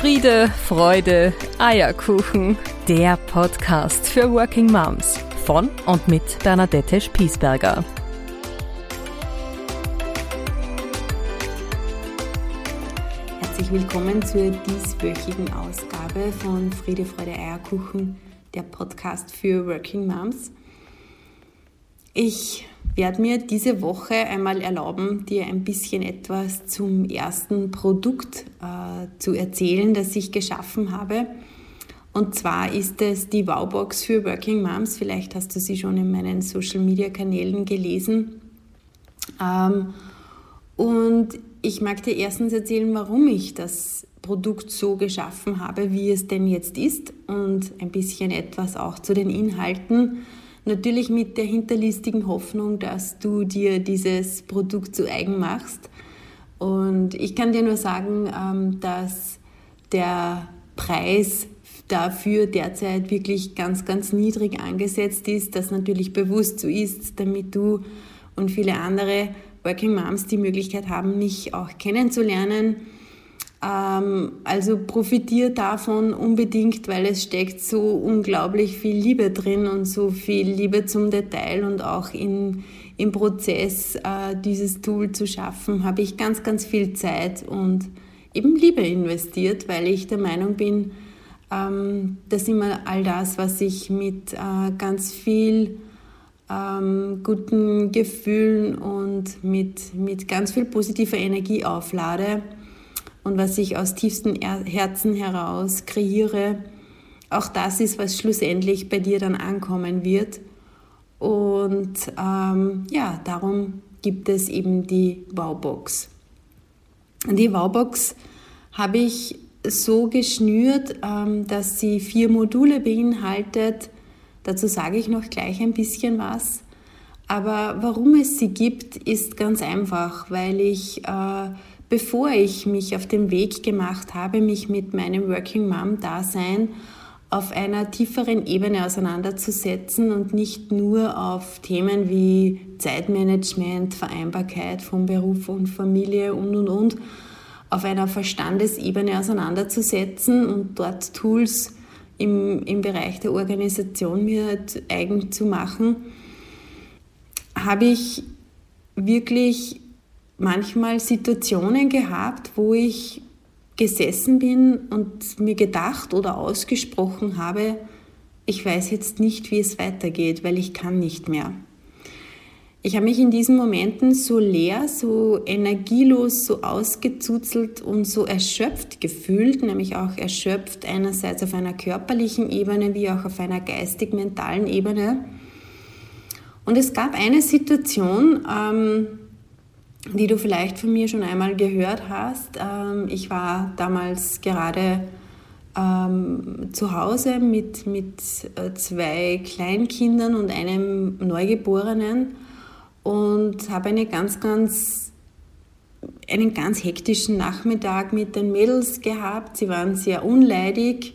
Friede, Freude, Eierkuchen. Der Podcast für Working Moms von und mit Bernadette Spiesberger. Herzlich willkommen zur dieswöchigen Ausgabe von Friede, Freude, Eierkuchen, der Podcast für Working Moms. Ich werde mir diese Woche einmal erlauben, dir ein bisschen etwas zum ersten Produkt äh, zu erzählen, das ich geschaffen habe. Und zwar ist es die Wowbox für Working Moms. Vielleicht hast du sie schon in meinen Social Media Kanälen gelesen. Ähm, und ich mag dir erstens erzählen, warum ich das Produkt so geschaffen habe, wie es denn jetzt ist und ein bisschen etwas auch zu den Inhalten Natürlich mit der hinterlistigen Hoffnung, dass du dir dieses Produkt zu eigen machst. Und ich kann dir nur sagen, ähm, dass der Preis dafür derzeit wirklich ganz, ganz niedrig angesetzt ist, das natürlich bewusst so ist, damit du und viele andere Working Moms die Möglichkeit haben, mich auch kennenzulernen also profitiert davon unbedingt, weil es steckt so unglaublich viel Liebe drin und so viel Liebe zum Detail und auch in, im Prozess äh, dieses Tool zu schaffen, habe ich ganz, ganz viel Zeit und eben Liebe investiert, weil ich der Meinung bin, ähm, dass immer all das, was ich mit äh, ganz viel ähm, guten Gefühlen und mit, mit ganz viel positiver Energie auflade, und was ich aus tiefstem Herzen heraus kreiere, auch das ist, was schlussendlich bei dir dann ankommen wird. Und ähm, ja, darum gibt es eben die Wowbox. Die Wowbox habe ich so geschnürt, ähm, dass sie vier Module beinhaltet. Dazu sage ich noch gleich ein bisschen was. Aber warum es sie gibt, ist ganz einfach, weil ich äh, bevor ich mich auf den Weg gemacht habe, mich mit meinem Working Mom-Dasein auf einer tieferen Ebene auseinanderzusetzen und nicht nur auf Themen wie Zeitmanagement, Vereinbarkeit von Beruf und Familie und, und, und, auf einer Verstandesebene auseinanderzusetzen und dort Tools im, im Bereich der Organisation mir eigen zu machen, habe ich wirklich manchmal Situationen gehabt, wo ich gesessen bin und mir gedacht oder ausgesprochen habe, ich weiß jetzt nicht, wie es weitergeht, weil ich kann nicht mehr. Ich habe mich in diesen Momenten so leer, so energielos, so ausgezuzelt und so erschöpft gefühlt, nämlich auch erschöpft einerseits auf einer körperlichen Ebene wie auch auf einer geistig-mentalen Ebene. Und es gab eine Situation, ähm, die du vielleicht von mir schon einmal gehört hast. Ähm, ich war damals gerade ähm, zu Hause mit, mit äh, zwei Kleinkindern und einem Neugeborenen und habe eine ganz, ganz, einen ganz hektischen Nachmittag mit den Mädels gehabt. Sie waren sehr unleidig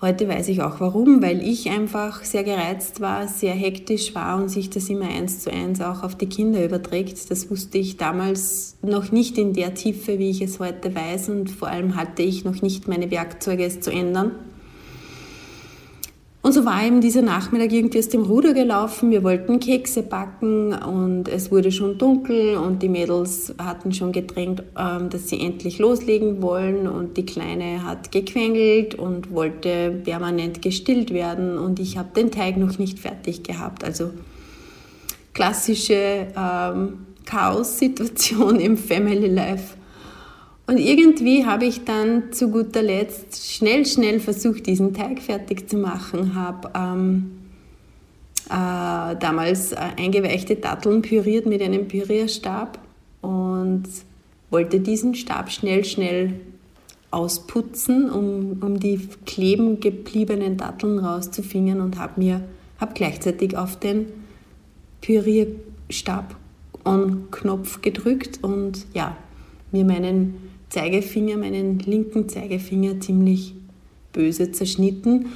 Heute weiß ich auch warum, weil ich einfach sehr gereizt war, sehr hektisch war und sich das immer eins zu eins auch auf die Kinder überträgt. Das wusste ich damals noch nicht in der Tiefe, wie ich es heute weiß und vor allem hatte ich noch nicht meine Werkzeuge, es zu ändern. Und so war eben dieser Nachmittag irgendwie aus dem Ruder gelaufen. Wir wollten Kekse backen und es wurde schon dunkel und die Mädels hatten schon gedrängt, ähm, dass sie endlich loslegen wollen und die Kleine hat gequengelt und wollte permanent gestillt werden und ich habe den Teig noch nicht fertig gehabt. Also klassische ähm, Chaos-Situation im Family Life. Und irgendwie habe ich dann zu guter Letzt schnell, schnell versucht, diesen Teig fertig zu machen, habe ähm, äh, damals äh, eingeweichte Datteln püriert mit einem Pürierstab und wollte diesen Stab schnell, schnell ausputzen, um, um die kleben gebliebenen Datteln rauszufingen und habe mir hab gleichzeitig auf den Pürierstab On-Knopf gedrückt und ja, mir meinen Zeigefinger, meinen linken Zeigefinger ziemlich böse zerschnitten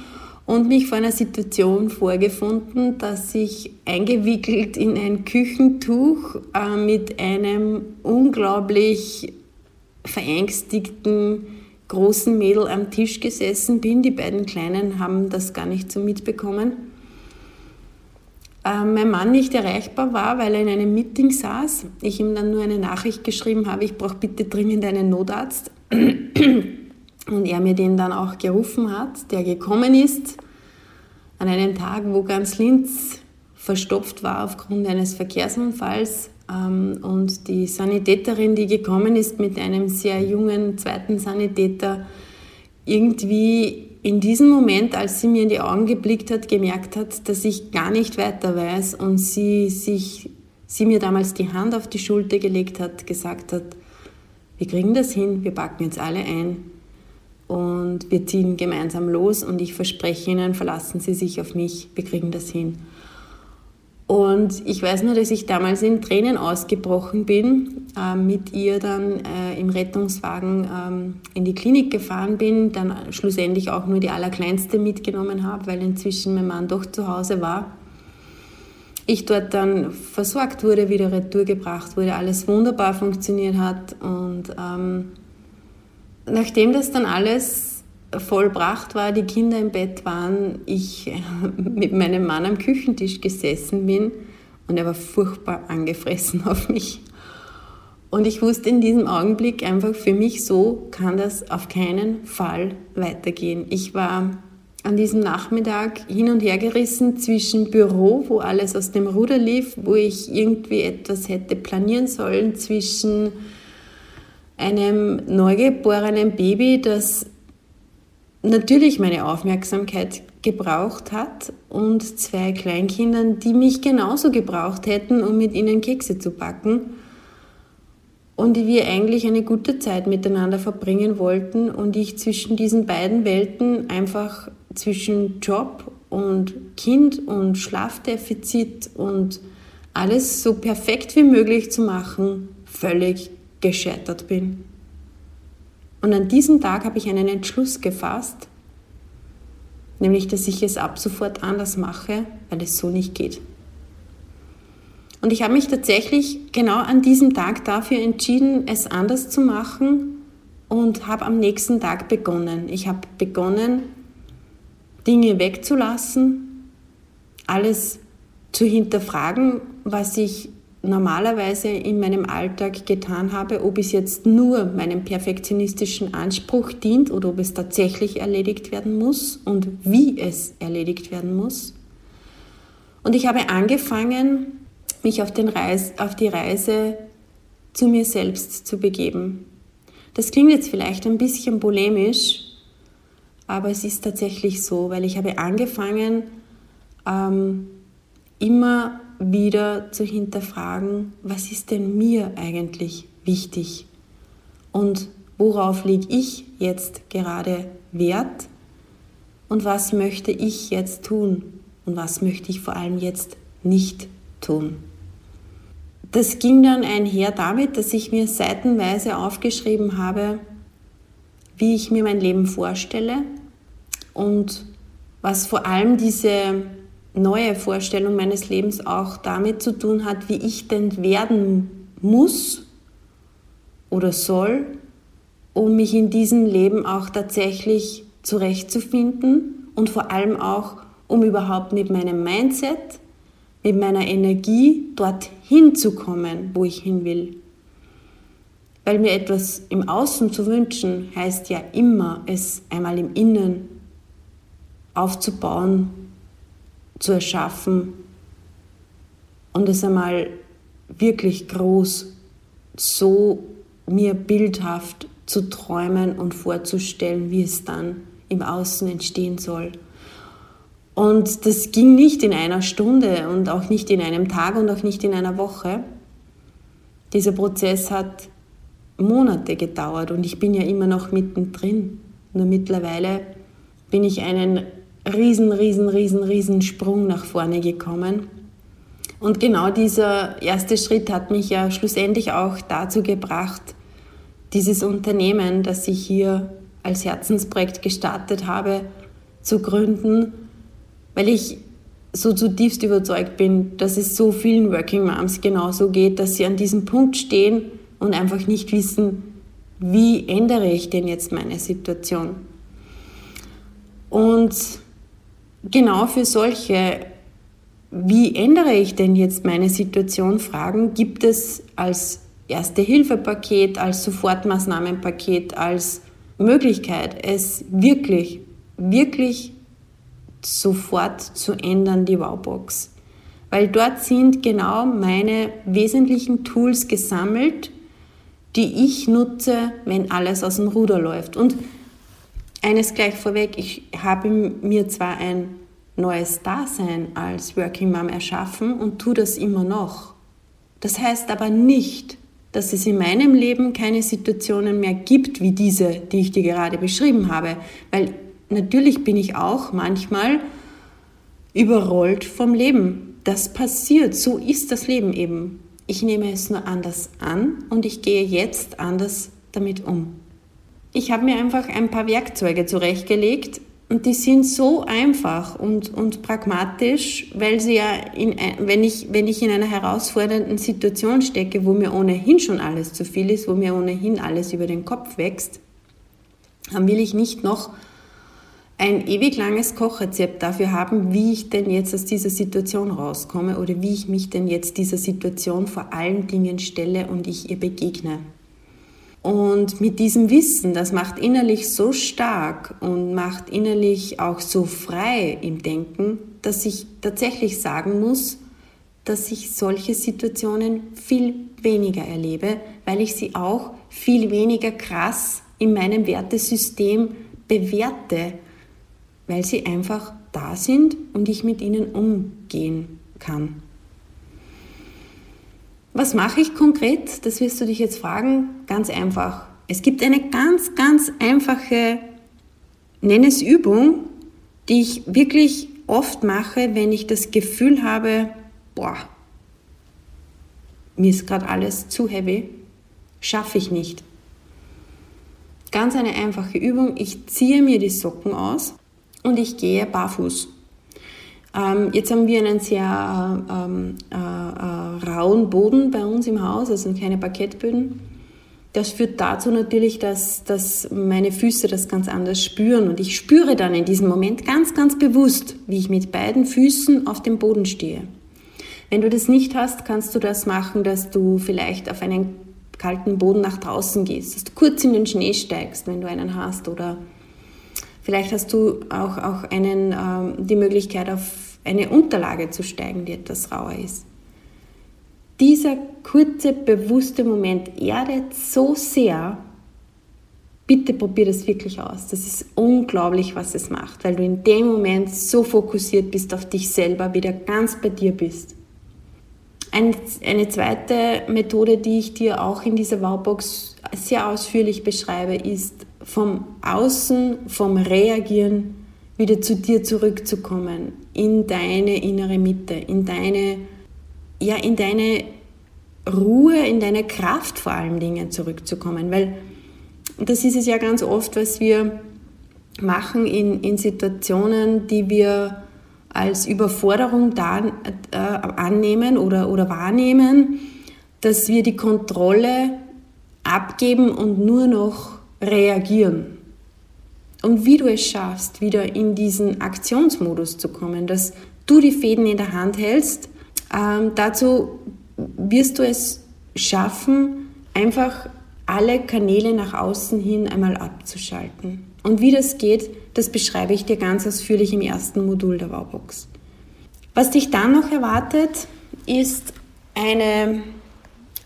und mich vor einer Situation vorgefunden, dass ich eingewickelt in ein Küchentuch äh, mit einem unglaublich verängstigten, großen Mädel am Tisch gesessen bin. Die beiden Kleinen haben das gar nicht so mitbekommen. Äh, mein Mann nicht erreichbar war, weil er in einem Meeting saß. Ich ihm dann nur eine Nachricht geschrieben habe, ich brauche bitte dringend einen Notarzt. Und er mir den dann auch gerufen hat, der gekommen ist an einem Tag, wo ganz Linz verstopft war aufgrund eines Verkehrsunfalls. Ähm, und die Sanitäterin, die gekommen ist mit einem sehr jungen zweiten Sanitäter, irgendwie in diesem Moment, als sie mir in die Augen geblickt hat, gemerkt hat, dass ich gar nicht weiter weiß und sie sich, sie mir damals die Hand auf die Schulter gelegt hat, gesagt hat, wir kriegen das hin, wir packen jetzt alle ein und wir ziehen gemeinsam los und ich verspreche Ihnen, verlassen Sie sich auf mich, wir kriegen das hin. Und ich weiß nur, dass ich damals in Tränen ausgebrochen bin, äh, mit ihr dann äh, im Rettungswagen ähm, in die Klinik gefahren bin, dann schlussendlich auch nur die Allerkleinste mitgenommen habe, weil inzwischen mein Mann doch zu Hause war. Ich dort dann versorgt wurde, wieder retour gebracht wurde, alles wunderbar funktioniert hat. Und ähm, nachdem das dann alles vollbracht war, die Kinder im Bett waren, ich mit meinem Mann am Küchentisch gesessen bin und er war furchtbar angefressen auf mich. Und ich wusste in diesem Augenblick einfach für mich, so kann das auf keinen Fall weitergehen. Ich war an diesem Nachmittag hin und her gerissen zwischen Büro, wo alles aus dem Ruder lief, wo ich irgendwie etwas hätte planieren sollen, zwischen einem neugeborenen Baby, das natürlich meine Aufmerksamkeit gebraucht hat und zwei Kleinkindern, die mich genauso gebraucht hätten, um mit ihnen Kekse zu backen und die wir eigentlich eine gute Zeit miteinander verbringen wollten und ich zwischen diesen beiden Welten einfach zwischen Job und Kind und Schlafdefizit und alles so perfekt wie möglich zu machen, völlig gescheitert bin. Und an diesem Tag habe ich einen Entschluss gefasst, nämlich dass ich es ab sofort anders mache, weil es so nicht geht. Und ich habe mich tatsächlich genau an diesem Tag dafür entschieden, es anders zu machen und habe am nächsten Tag begonnen. Ich habe begonnen, Dinge wegzulassen, alles zu hinterfragen, was ich normalerweise in meinem Alltag getan habe, ob es jetzt nur meinem perfektionistischen Anspruch dient oder ob es tatsächlich erledigt werden muss und wie es erledigt werden muss. Und ich habe angefangen, mich auf, den Reis, auf die Reise zu mir selbst zu begeben. Das klingt jetzt vielleicht ein bisschen polemisch, aber es ist tatsächlich so, weil ich habe angefangen, ähm, immer wieder zu hinterfragen, was ist denn mir eigentlich wichtig? Und worauf lege ich jetzt gerade Wert? Und was möchte ich jetzt tun? Und was möchte ich vor allem jetzt nicht tun. Das ging dann einher damit, dass ich mir seitenweise aufgeschrieben habe, wie ich mir mein Leben vorstelle und was vor allem diese neue Vorstellung meines Lebens auch damit zu tun hat, wie ich denn werden muss oder soll, um mich in diesem Leben auch tatsächlich zurechtzufinden und vor allem auch, um überhaupt mit meinem Mindset, mit meiner Energie dorthin zu kommen, wo ich hin will. Weil mir etwas im Außen zu wünschen, heißt ja immer, es einmal im Innen aufzubauen zu erschaffen und es einmal wirklich groß so mir bildhaft zu träumen und vorzustellen, wie es dann im Außen entstehen soll. Und das ging nicht in einer Stunde und auch nicht in einem Tag und auch nicht in einer Woche. Dieser Prozess hat Monate gedauert und ich bin ja immer noch mittendrin. Nur mittlerweile bin ich einen riesen, riesen, riesen, riesen Sprung nach vorne gekommen. Und genau dieser erste Schritt hat mich ja schlussendlich auch dazu gebracht, dieses Unternehmen, das ich hier als Herzensprojekt gestartet habe, zu gründen, weil ich so zutiefst überzeugt bin, dass es so vielen Working Moms genauso geht, dass sie an diesem Punkt stehen und einfach nicht wissen, wie ändere ich denn jetzt meine Situation? Und genau für solche, wie ändere ich denn jetzt meine Situation, Fragen gibt es als Erste-Hilfe-Paket, als Sofortmaßnahmenpaket, als Möglichkeit, es wirklich, wirklich sofort zu ändern, die Wowbox. Weil dort sind genau meine wesentlichen Tools gesammelt, die ich nutze, wenn alles aus dem Ruder läuft. Und eines gleich vorweg, ich habe mir zwar ein neues Dasein als Working Mom erschaffen und tue das immer noch. Das heißt aber nicht, dass es in meinem Leben keine Situationen mehr gibt wie diese, die ich dir gerade beschrieben habe. Weil natürlich bin ich auch manchmal überrollt vom Leben. Das passiert, so ist das Leben eben. Ich nehme es nur anders an und ich gehe jetzt anders damit um. Ich habe mir einfach ein paar Werkzeuge zurechtgelegt, und die sind so einfach und, und pragmatisch, weil sie ja, in, wenn, ich, wenn ich in einer herausfordernden Situation stecke, wo mir ohnehin schon alles zu viel ist, wo mir ohnehin alles über den Kopf wächst, dann will ich nicht noch ein ewig langes Kochrezept dafür haben, wie ich denn jetzt aus dieser Situation rauskomme oder wie ich mich denn jetzt dieser Situation vor allen Dingen stelle und ich ihr begegne. Und mit diesem Wissen, das macht innerlich so stark und macht innerlich auch so frei im Denken, dass ich tatsächlich sagen muss, dass ich solche Situationen viel weniger erlebe, weil ich sie auch viel weniger krass in meinem Wertesystem bewerte, weil sie einfach da sind und ich mit ihnen umgehen kann. Was mache ich konkret? Das wirst du dich jetzt fragen. Ganz einfach. Es gibt eine ganz, ganz einfache, nenne Übung, die ich wirklich oft mache, wenn ich das Gefühl habe, boah, mir ist gerade alles zu heavy, schaffe ich nicht. Ganz eine einfache Übung. Ich ziehe mir die Socken aus und ich gehe barfuß. Ähm, jetzt haben wir einen sehr ähm, äh, äh, rauen Boden bei uns im Haus, also keine Parkettböden. Das führt dazu natürlich, dass, dass meine Füße das ganz anders spüren. Und ich spüre dann in diesem Moment ganz, ganz bewusst, wie ich mit beiden Füßen auf dem Boden stehe. Wenn du das nicht hast, kannst du das machen, dass du vielleicht auf einen kalten Boden nach draußen gehst, dass du kurz in den Schnee steigst, wenn du einen hast, oder Vielleicht hast du auch, auch einen, ähm, die Möglichkeit, auf eine Unterlage zu steigen, die etwas rauer ist. Dieser kurze, bewusste Moment erdet so sehr, bitte probier das wirklich aus. Das ist unglaublich, was es macht, weil du in dem Moment so fokussiert bist auf dich selber, wieder ganz bei dir bist. Eine, eine zweite Methode, die ich dir auch in dieser Wowbox sehr ausführlich beschreibe, ist vom Außen, vom Reagieren wieder zu dir zurückzukommen, in deine innere Mitte, in deine, ja, in deine Ruhe, in deine Kraft vor allen Dingen zurückzukommen. Weil das ist es ja ganz oft, was wir machen in, in Situationen, die wir als Überforderung da, äh, annehmen oder, oder wahrnehmen, dass wir die Kontrolle abgeben und nur noch reagieren. Und wie du es schaffst, wieder in diesen Aktionsmodus zu kommen, dass du die Fäden in der Hand hältst, ähm, dazu wirst du es schaffen, einfach alle Kanäle nach außen hin einmal abzuschalten. Und wie das geht, das beschreibe ich dir ganz ausführlich im ersten Modul der Wowbox. Was dich dann noch erwartet, ist eine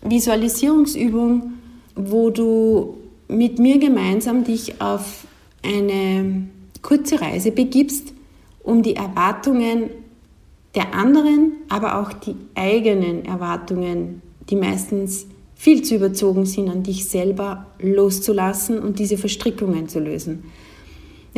Visualisierungsübung, wo du mit mir gemeinsam dich auf eine kurze Reise begibst, um die Erwartungen der anderen, aber auch die eigenen Erwartungen, die meistens viel zu überzogen sind, an dich selber loszulassen und diese Verstrickungen zu lösen.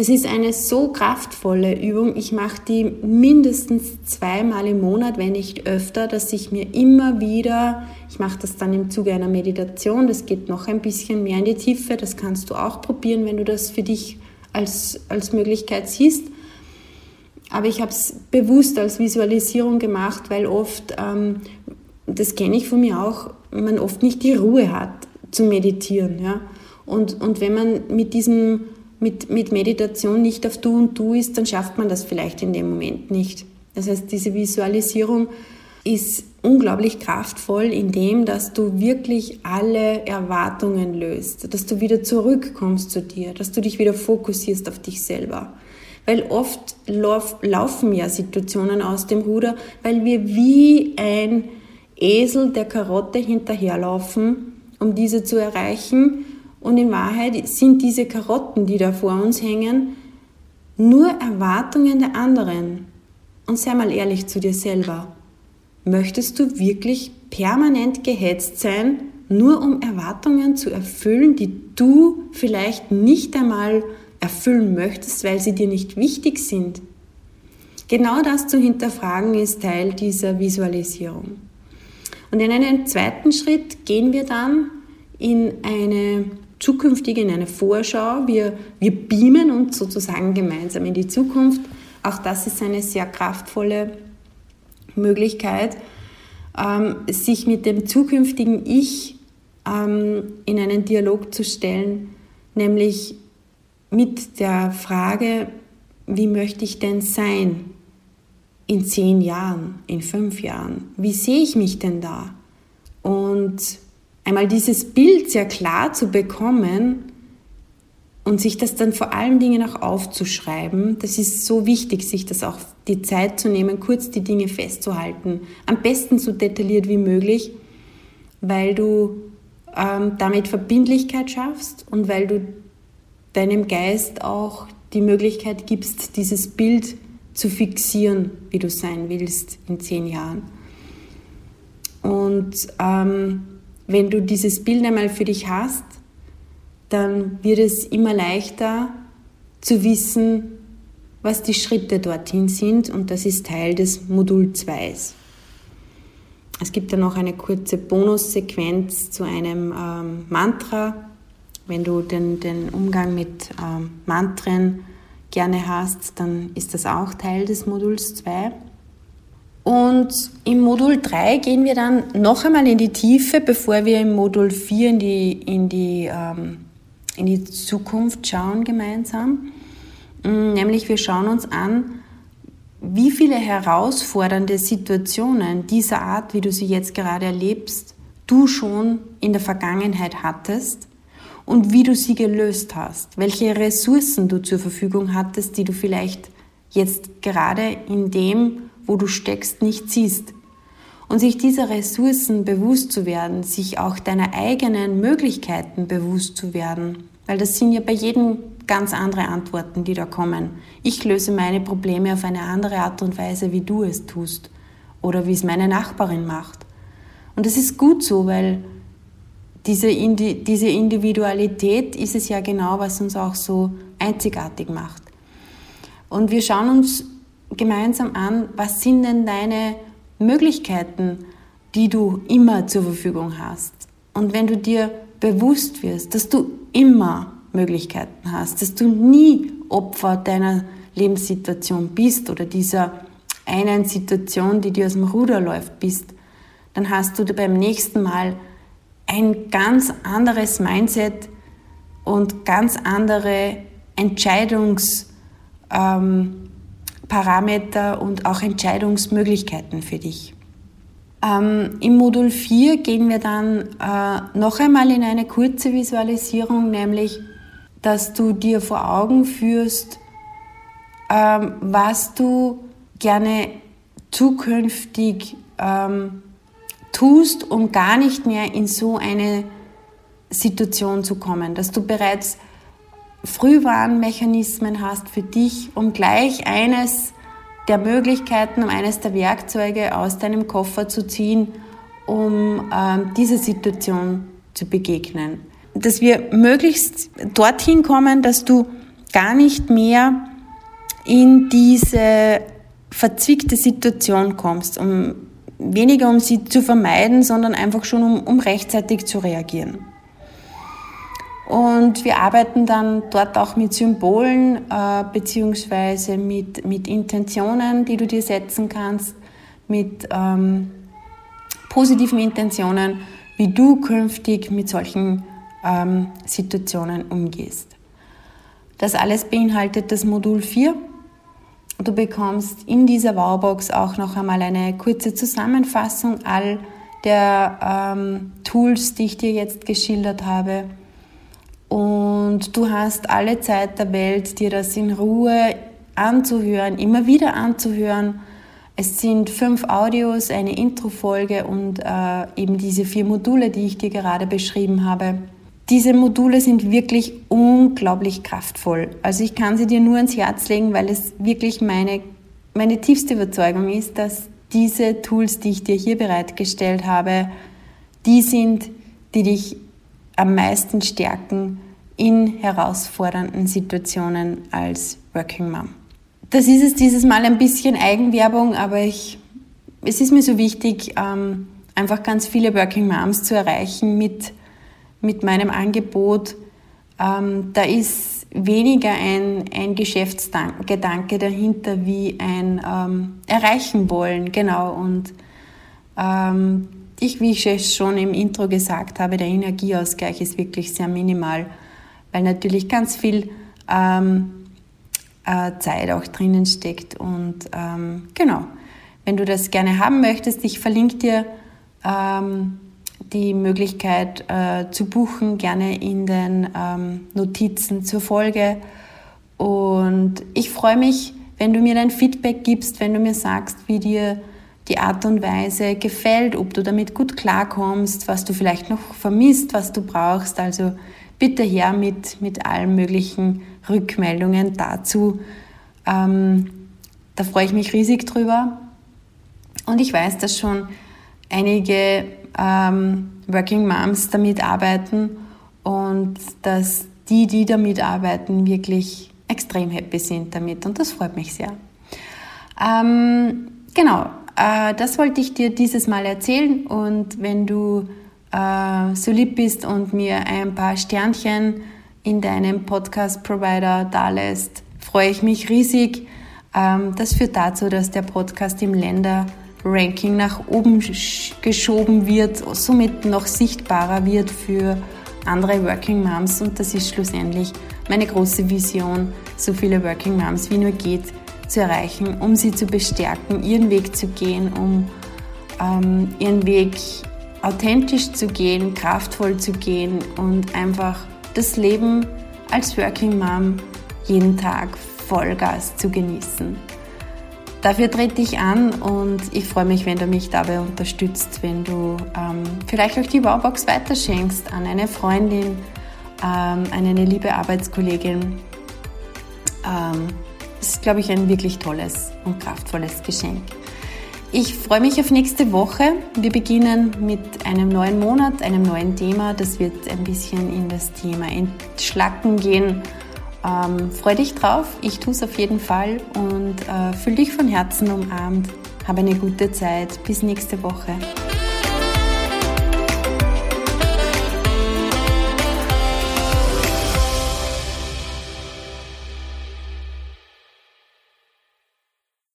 Es ist eine so kraftvolle Übung. Ich mache die mindestens zweimal im Monat, wenn nicht öfter, dass ich mir immer wieder, ich mache das dann im Zuge einer Meditation, das geht noch ein bisschen mehr in die Tiefe, das kannst du auch probieren, wenn du das für dich als, als Möglichkeit siehst. Aber ich habe es bewusst als Visualisierung gemacht, weil oft, ähm, das kenne ich von mir auch, man oft nicht die Ruhe hat zu meditieren. Ja? Und, und wenn man mit diesem, mit, mit Meditation nicht auf Du und Du ist, dann schafft man das vielleicht in dem Moment nicht. Das heißt, diese Visualisierung ist unglaublich kraftvoll in dem, dass du wirklich alle Erwartungen löst, dass du wieder zurückkommst zu dir, dass du dich wieder fokussierst auf dich selber. Weil oft lauf, laufen ja Situationen aus dem Ruder, weil wir wie ein Esel der Karotte hinterherlaufen, um diese zu erreichen. Und in Wahrheit sind diese Karotten, die da vor uns hängen, nur Erwartungen der anderen. Und sei mal ehrlich zu dir selber. Möchtest du wirklich permanent gehetzt sein, nur um Erwartungen zu erfüllen, die du vielleicht nicht einmal erfüllen möchtest, weil sie dir nicht wichtig sind? Genau das zu hinterfragen ist Teil dieser Visualisierung. Und in einem zweiten Schritt gehen wir dann in eine zukünftige, in eine Vorschau. Wir, wir beamen uns sozusagen gemeinsam in die Zukunft. Auch das ist eine sehr kraftvolle Möglichkeit, ähm, sich mit dem zukünftigen Ich ähm, in einen Dialog zu stellen, nämlich mit der Frage, wie möchte ich denn sein in zehn Jahren, in fünf Jahren? Wie sehe ich mich denn da? Und einmal dieses Bild sehr klar zu bekommen, und sich das dann vor allen Dingen auch aufzuschreiben, das ist so wichtig, sich das auch die Zeit zu nehmen, kurz die Dinge festzuhalten. Am besten so detailliert wie möglich, weil du ähm, damit Verbindlichkeit schaffst und weil du deinem Geist auch die Möglichkeit gibst, dieses Bild zu fixieren, wie du sein willst in zehn Jahren. Und ähm, wenn du dieses Bild einmal für dich hast, dann wird es immer leichter zu wissen, was die Schritte dorthin sind und das ist Teil des Modul 2. Es gibt dann noch eine kurze Bonussequenz zu einem ähm, Mantra. Wenn du den, den Umgang mit ähm, Mantren gerne hast, dann ist das auch Teil des Moduls 2. Und im Modul 3 gehen wir dann noch einmal in die Tiefe, bevor wir im Modul 4 in die, in die ähm, in die Zukunft schauen gemeinsam. Mm, nämlich wir schauen uns an, wie viele herausfordernde Situationen dieser Art, wie du sie jetzt gerade erlebst, du schon in der Vergangenheit hattest und wie du sie gelöst hast, welche Ressourcen du zur Verfügung hattest, die du vielleicht jetzt gerade in dem, wo du steckst, nicht siehst. Und sich dieser Ressourcen bewusst zu werden, sich auch deiner eigenen Möglichkeiten bewusst zu werden. Weil das sind ja bei jedem ganz andere Antworten, die da kommen. Ich löse meine Probleme auf eine andere Art und Weise, wie du es tust. Oder wie es meine Nachbarin macht. Und das ist gut so, weil diese, Indi diese Individualität ist es ja genau, was uns auch so einzigartig macht. Und wir schauen uns gemeinsam an, was sind denn deine Möglichkeiten, die du immer zur Verfügung hast. Und wenn du dir bewusst wirst, dass du immer Möglichkeiten hast, dass du nie Opfer deiner Lebenssituation bist oder dieser einen Situation, die dir aus dem Ruder läuft, bist, dann hast du beim nächsten Mal ein ganz anderes Mindset und ganz andere Entscheidungs- ähm, Parameter und auch Entscheidungsmöglichkeiten für dich. Ähm, Im Modul 4 gehen wir dann äh, noch einmal in eine kurze Visualisierung, nämlich, dass du dir vor Augen führst, ähm, was du gerne zukünftig ähm, tust, um gar nicht mehr in so eine Situation zu kommen, dass du bereits Frühwarnmechanismen hast für dich, um gleich eines der Möglichkeiten, um eines der Werkzeuge aus deinem Koffer zu ziehen, um ähm, dieser Situation zu begegnen. Dass wir möglichst dorthin kommen, dass du gar nicht mehr in diese verzwickte Situation kommst, um weniger um sie zu vermeiden, sondern einfach schon um, um rechtzeitig zu reagieren. Und wir arbeiten dann dort auch mit Symbolen äh, beziehungsweise mit, mit Intentionen, die du dir setzen kannst, mit ähm, positiven Intentionen, wie du künftig mit solchen ähm, Situationen umgehst. Das alles beinhaltet das Modul 4. Du bekommst in dieser Wowbox auch noch einmal eine kurze Zusammenfassung all der ähm, Tools, die ich dir jetzt geschildert habe. Und du hast alle Zeit der Welt, dir das in Ruhe anzuhören, immer wieder anzuhören. Es sind fünf Audios, eine Introfolge und äh, eben diese vier Module, die ich dir gerade beschrieben habe. Diese Module sind wirklich unglaublich kraftvoll. Also ich kann sie dir nur ans Herz legen, weil es wirklich meine, meine tiefste Überzeugung ist, dass diese Tools, die ich dir hier bereitgestellt habe, die sind, die dich am meisten stärken in herausfordernden Situationen als Working Mom. Das ist es dieses Mal ein bisschen Eigenwerbung, aber ich, es ist mir so wichtig, ähm, einfach ganz viele Working Moms zu erreichen mit, mit meinem Angebot. Ähm, da ist weniger ein, ein Geschäftsgedanke dahinter wie ein ähm, Erreichen wollen, genau. Und ähm, ich, wie ich es schon im Intro gesagt habe, der Energieausgleich ist wirklich sehr minimal, weil natürlich ganz viel ähm, äh, Zeit auch drinnen steckt. Und ähm, genau, wenn du das gerne haben möchtest, ich verlinke dir ähm, die Möglichkeit äh, zu buchen, gerne in den ähm, Notizen zur Folge. Und ich freue mich, wenn du mir dein Feedback gibst, wenn du mir sagst, wie dir die Art und Weise gefällt, ob du damit gut klarkommst, was du vielleicht noch vermisst, was du brauchst. Also bitte her mit, mit allen möglichen Rückmeldungen dazu. Ähm, da freue ich mich riesig drüber. Und ich weiß, dass schon einige ähm, Working Moms damit arbeiten und dass die, die damit arbeiten, wirklich extrem happy sind damit. Und das freut mich sehr. Ähm, genau, äh, das wollte ich dir dieses Mal erzählen. Und wenn du äh, so lieb bist und mir ein paar Sternchen in deinem Podcast-Provider dalässt, freue ich mich riesig. Ähm, das führt dazu, dass der Podcast im Länder-Ranking nach oben geschoben wird, somit noch sichtbarer wird für andere Working Moms und das ist schlussendlich meine große Vision, so viele Working Moms wie nur geht zu erreichen, um sie zu bestärken, ihren Weg zu gehen, um ähm, ihren Weg authentisch zu gehen, kraftvoll zu gehen und einfach das Leben als Working Mom jeden Tag Vollgas zu genießen. Dafür trete ich an und ich freue mich, wenn du mich dabei unterstützt, wenn du ähm, vielleicht auch die Wowbox weiterschenkst an eine Freundin, ähm, an eine liebe Arbeitskollegin. Ähm, das ist, glaube ich, ein wirklich tolles und kraftvolles Geschenk. Ich freue mich auf nächste Woche. Wir beginnen mit einem neuen Monat, einem neuen Thema. Das wird ein bisschen in das Thema Entschlacken gehen. Ähm, freu dich drauf. Ich tue es auf jeden Fall und äh, fühl dich von Herzen umarmt. Habe eine gute Zeit. Bis nächste Woche.